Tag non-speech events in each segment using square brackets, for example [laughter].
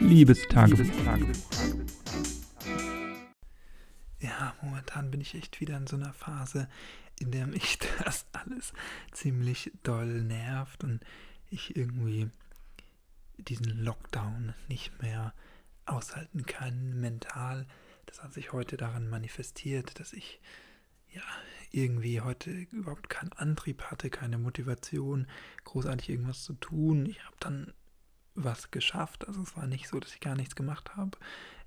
Liebestagebuch. Ja, momentan bin ich echt wieder in so einer Phase, in der mich [laughs] das alles ziemlich doll nervt und ich irgendwie diesen Lockdown nicht mehr aushalten kann, mental. Das hat sich heute daran manifestiert, dass ich ja irgendwie heute überhaupt keinen Antrieb hatte, keine Motivation, großartig irgendwas zu tun. Ich habe dann was geschafft. Also es war nicht so, dass ich gar nichts gemacht habe.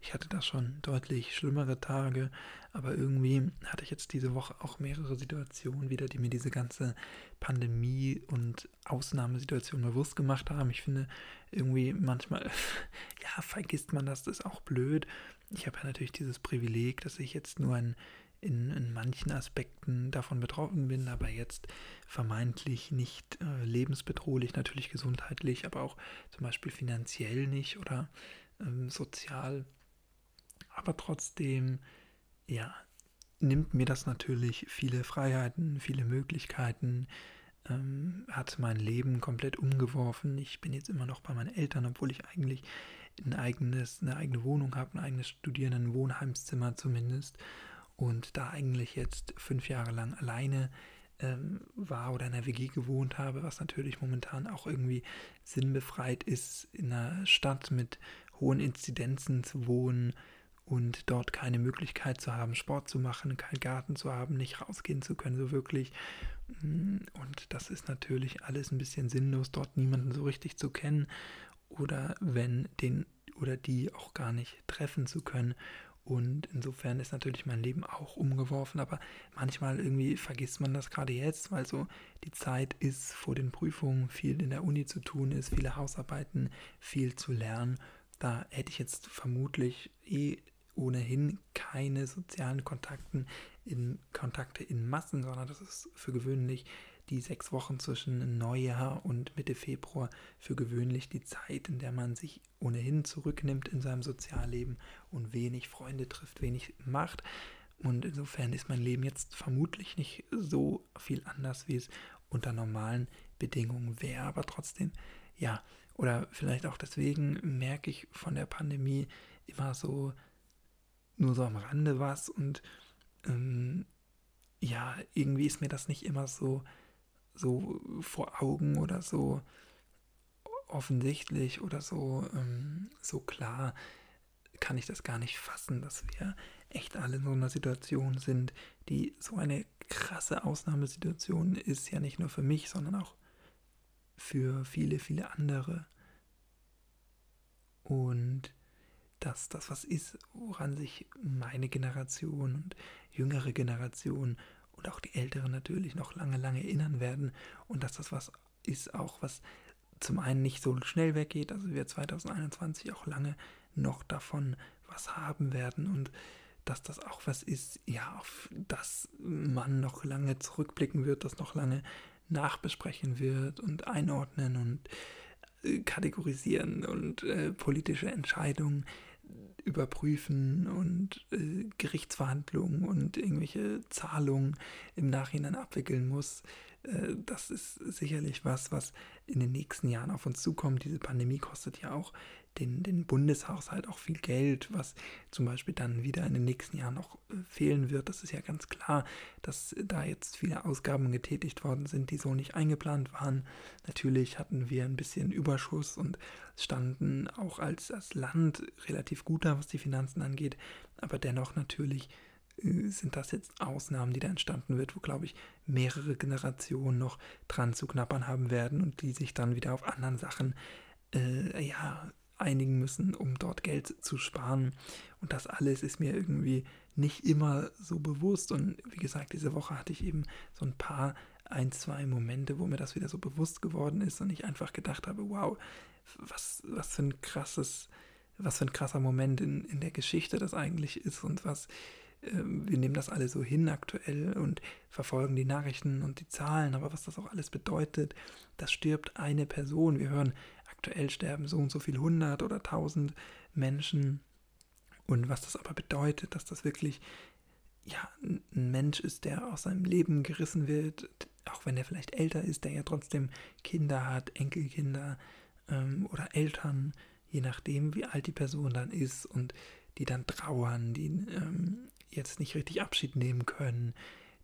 Ich hatte da schon deutlich schlimmere Tage, aber irgendwie hatte ich jetzt diese Woche auch mehrere Situationen wieder, die mir diese ganze Pandemie und Ausnahmesituation bewusst gemacht haben. Ich finde irgendwie manchmal, [laughs] ja, vergisst man das, das ist auch blöd. Ich habe ja natürlich dieses Privileg, dass ich jetzt nur ein in, in manchen Aspekten davon betroffen bin, aber jetzt vermeintlich nicht äh, lebensbedrohlich, natürlich gesundheitlich, aber auch zum Beispiel finanziell nicht oder ähm, sozial. Aber trotzdem, ja, nimmt mir das natürlich viele Freiheiten, viele Möglichkeiten, ähm, hat mein Leben komplett umgeworfen. Ich bin jetzt immer noch bei meinen Eltern, obwohl ich eigentlich ein eigenes, eine eigene Wohnung habe, ein eigenes Studierenden-Wohnheimszimmer zumindest und da eigentlich jetzt fünf Jahre lang alleine ähm, war oder in der WG gewohnt habe, was natürlich momentan auch irgendwie sinnbefreit ist, in einer Stadt mit hohen Inzidenzen zu wohnen und dort keine Möglichkeit zu haben, Sport zu machen, keinen Garten zu haben, nicht rausgehen zu können, so wirklich. Mm, und das ist natürlich alles ein bisschen sinnlos, dort niemanden so richtig zu kennen oder wenn den oder die auch gar nicht treffen zu können und insofern ist natürlich mein Leben auch umgeworfen, aber manchmal irgendwie vergisst man das gerade jetzt, weil so die Zeit ist vor den Prüfungen, viel in der Uni zu tun ist, viele Hausarbeiten, viel zu lernen. Da hätte ich jetzt vermutlich eh ohnehin keine sozialen Kontakten in Kontakte in Massen, sondern das ist für gewöhnlich die sechs Wochen zwischen Neujahr und Mitte Februar für gewöhnlich die Zeit, in der man sich ohnehin zurücknimmt in seinem Sozialleben und wenig Freunde trifft, wenig macht. Und insofern ist mein Leben jetzt vermutlich nicht so viel anders, wie es unter normalen Bedingungen wäre. Aber trotzdem, ja, oder vielleicht auch deswegen merke ich von der Pandemie immer so nur so am Rande was und ähm, ja, irgendwie ist mir das nicht immer so so vor Augen oder so offensichtlich oder so, ähm, so klar kann ich das gar nicht fassen, dass wir echt alle in so einer Situation sind, die so eine krasse Ausnahmesituation ist, ja nicht nur für mich, sondern auch für viele, viele andere. Und dass das was ist, woran sich meine Generation und jüngere Generation und auch die Älteren natürlich noch lange, lange erinnern werden. Und dass das was ist, auch was zum einen nicht so schnell weggeht, also wir 2021 auch lange noch davon was haben werden. Und dass das auch was ist, ja, auf das man noch lange zurückblicken wird, das noch lange nachbesprechen wird und einordnen und äh, kategorisieren und äh, politische Entscheidungen überprüfen und äh, Gerichtsverhandlungen und irgendwelche Zahlungen im Nachhinein abwickeln muss. Äh, das ist sicherlich was, was in den nächsten Jahren auf uns zukommt. Diese Pandemie kostet ja auch den, den Bundeshaushalt auch viel Geld, was zum Beispiel dann wieder in den nächsten Jahren noch äh, fehlen wird. Das ist ja ganz klar, dass da jetzt viele Ausgaben getätigt worden sind, die so nicht eingeplant waren. Natürlich hatten wir ein bisschen Überschuss und standen auch als, als Land relativ gut da, was die Finanzen angeht. Aber dennoch natürlich sind das jetzt Ausnahmen, die da entstanden wird, wo, glaube ich, mehrere Generationen noch dran zu knappern haben werden und die sich dann wieder auf anderen Sachen äh, ja, einigen müssen, um dort Geld zu sparen. Und das alles ist mir irgendwie nicht immer so bewusst. Und wie gesagt, diese Woche hatte ich eben so ein paar, ein, zwei Momente, wo mir das wieder so bewusst geworden ist und ich einfach gedacht habe, wow, was, was für ein krasses, was für ein krasser Moment in, in der Geschichte das eigentlich ist und was, wir nehmen das alle so hin aktuell und verfolgen die Nachrichten und die Zahlen, aber was das auch alles bedeutet, das stirbt eine Person. Wir hören aktuell sterben so und so viel hundert oder tausend Menschen. Und was das aber bedeutet, dass das wirklich ja, ein Mensch ist, der aus seinem Leben gerissen wird, auch wenn er vielleicht älter ist, der ja trotzdem Kinder hat, Enkelkinder ähm, oder Eltern, je nachdem, wie alt die Person dann ist und die dann trauern, die ähm, jetzt nicht richtig Abschied nehmen können,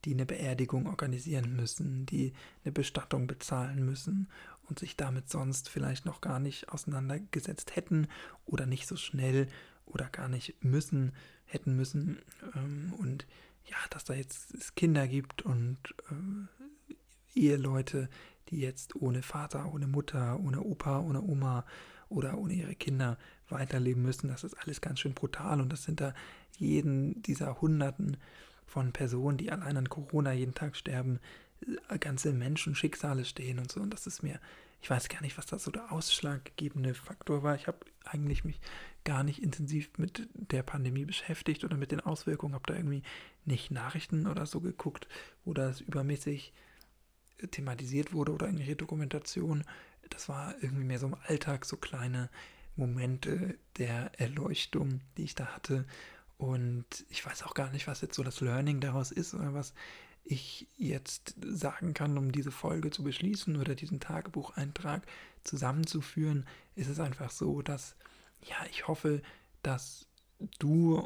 die eine Beerdigung organisieren müssen, die eine Bestattung bezahlen müssen und sich damit sonst vielleicht noch gar nicht auseinandergesetzt hätten oder nicht so schnell oder gar nicht müssen, hätten müssen. Ähm, und ja, dass da jetzt Kinder gibt und äh, Eheleute, die jetzt ohne Vater, ohne Mutter, ohne Opa, ohne Oma oder ohne ihre Kinder weiterleben müssen. Das ist alles ganz schön brutal und das sind da jeden dieser Hunderten von Personen, die allein an Corona jeden Tag sterben, äh, ganze Menschenschicksale stehen und so. Und das ist mir, ich weiß gar nicht, was da so der ausschlaggebende Faktor war. Ich habe eigentlich mich gar nicht intensiv mit der Pandemie beschäftigt oder mit den Auswirkungen, habe da irgendwie nicht Nachrichten oder so geguckt, wo das übermäßig thematisiert wurde oder irgendwelche Dokumentation. Das war irgendwie mehr so im Alltag, so kleine Momente der Erleuchtung, die ich da hatte. Und ich weiß auch gar nicht, was jetzt so das Learning daraus ist oder was ich jetzt sagen kann, um diese Folge zu beschließen oder diesen Tagebucheintrag zusammenzuführen, ist es einfach so, dass ja, ich hoffe, dass du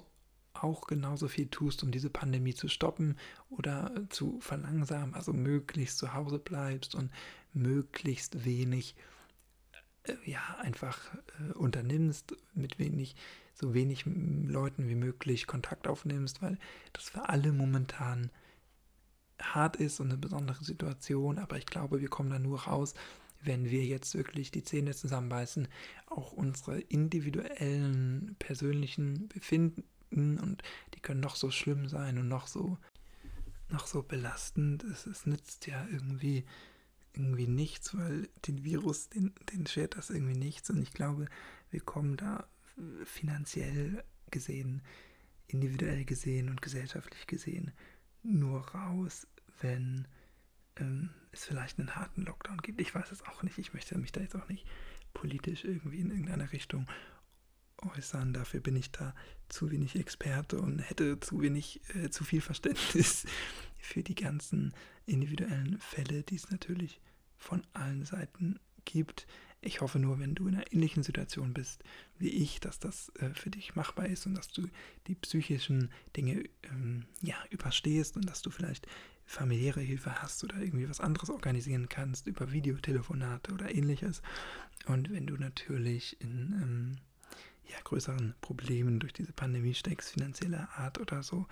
auch genauso viel tust, um diese Pandemie zu stoppen oder zu verlangsamen, also möglichst zu Hause bleibst und möglichst wenig äh, ja einfach äh, unternimmst, mit wenig so wenig Leuten wie möglich Kontakt aufnimmst, weil das für alle momentan hart ist und eine besondere Situation, aber ich glaube, wir kommen da nur raus, wenn wir jetzt wirklich die Zähne zusammenbeißen, auch unsere individuellen, persönlichen Befinden und die können noch so schlimm sein und noch so, noch so belastend. Es, es nützt ja irgendwie, irgendwie nichts, weil den Virus, den, den schert das irgendwie nichts und ich glaube, wir kommen da finanziell gesehen, individuell gesehen und gesellschaftlich gesehen nur raus, wenn ähm, es vielleicht einen harten Lockdown gibt. Ich weiß es auch nicht. Ich möchte mich da jetzt auch nicht politisch irgendwie in irgendeine Richtung äußern. Dafür bin ich da zu wenig Experte und hätte zu wenig, äh, zu viel Verständnis [laughs] für die ganzen individuellen Fälle, die es natürlich von allen Seiten gibt. Ich hoffe nur, wenn du in einer ähnlichen Situation bist wie ich, dass das äh, für dich machbar ist und dass du die psychischen Dinge ähm, ja, überstehst und dass du vielleicht familiäre Hilfe hast oder irgendwie was anderes organisieren kannst über Videotelefonate oder ähnliches. Und wenn du natürlich in ähm, ja, größeren Problemen durch diese Pandemie steckst, finanzieller Art oder so,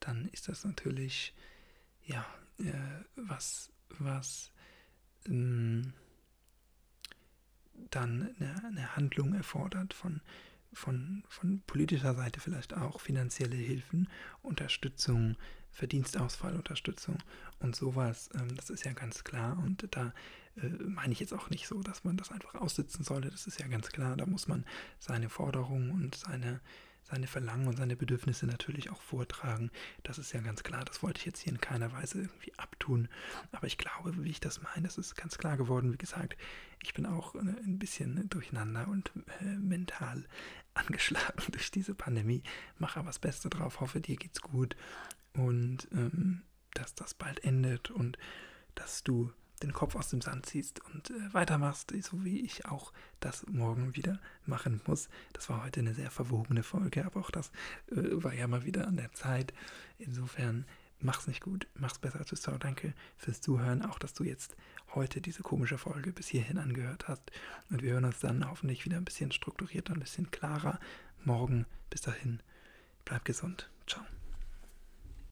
dann ist das natürlich ja äh, was, was ähm, dann eine, eine, Handlung erfordert von, von, von politischer Seite vielleicht auch finanzielle Hilfen, Unterstützung, Verdienstausfallunterstützung und sowas. Ähm, das ist ja ganz klar. Und da äh, meine ich jetzt auch nicht so, dass man das einfach aussitzen sollte. Das ist ja ganz klar. Da muss man seine Forderungen und seine, seine Verlangen und seine Bedürfnisse natürlich auch vortragen. Das ist ja ganz klar. Das wollte ich jetzt hier in keiner Weise irgendwie abtun. Aber ich glaube, wie ich das meine, das ist ganz klar geworden. Wie gesagt, ich bin auch äh, ein bisschen durcheinander und äh, mental [laughs] angeschlagen [laughs] durch diese Pandemie. Mache aber das Beste drauf. Hoffe, dir geht's gut und ähm, dass das bald endet und dass du den Kopf aus dem Sand ziehst und äh, weitermachst, so wie ich auch das morgen wieder machen muss. Das war heute eine sehr verwobene Folge, aber auch das äh, war ja mal wieder an der Zeit. Insofern mach's nicht gut, mach's besser. Tschüss, danke fürs Zuhören, auch dass du jetzt heute diese komische Folge bis hierhin angehört hast. Und wir hören uns dann hoffentlich wieder ein bisschen strukturierter, ein bisschen klarer morgen. Bis dahin, bleib gesund. Ciao.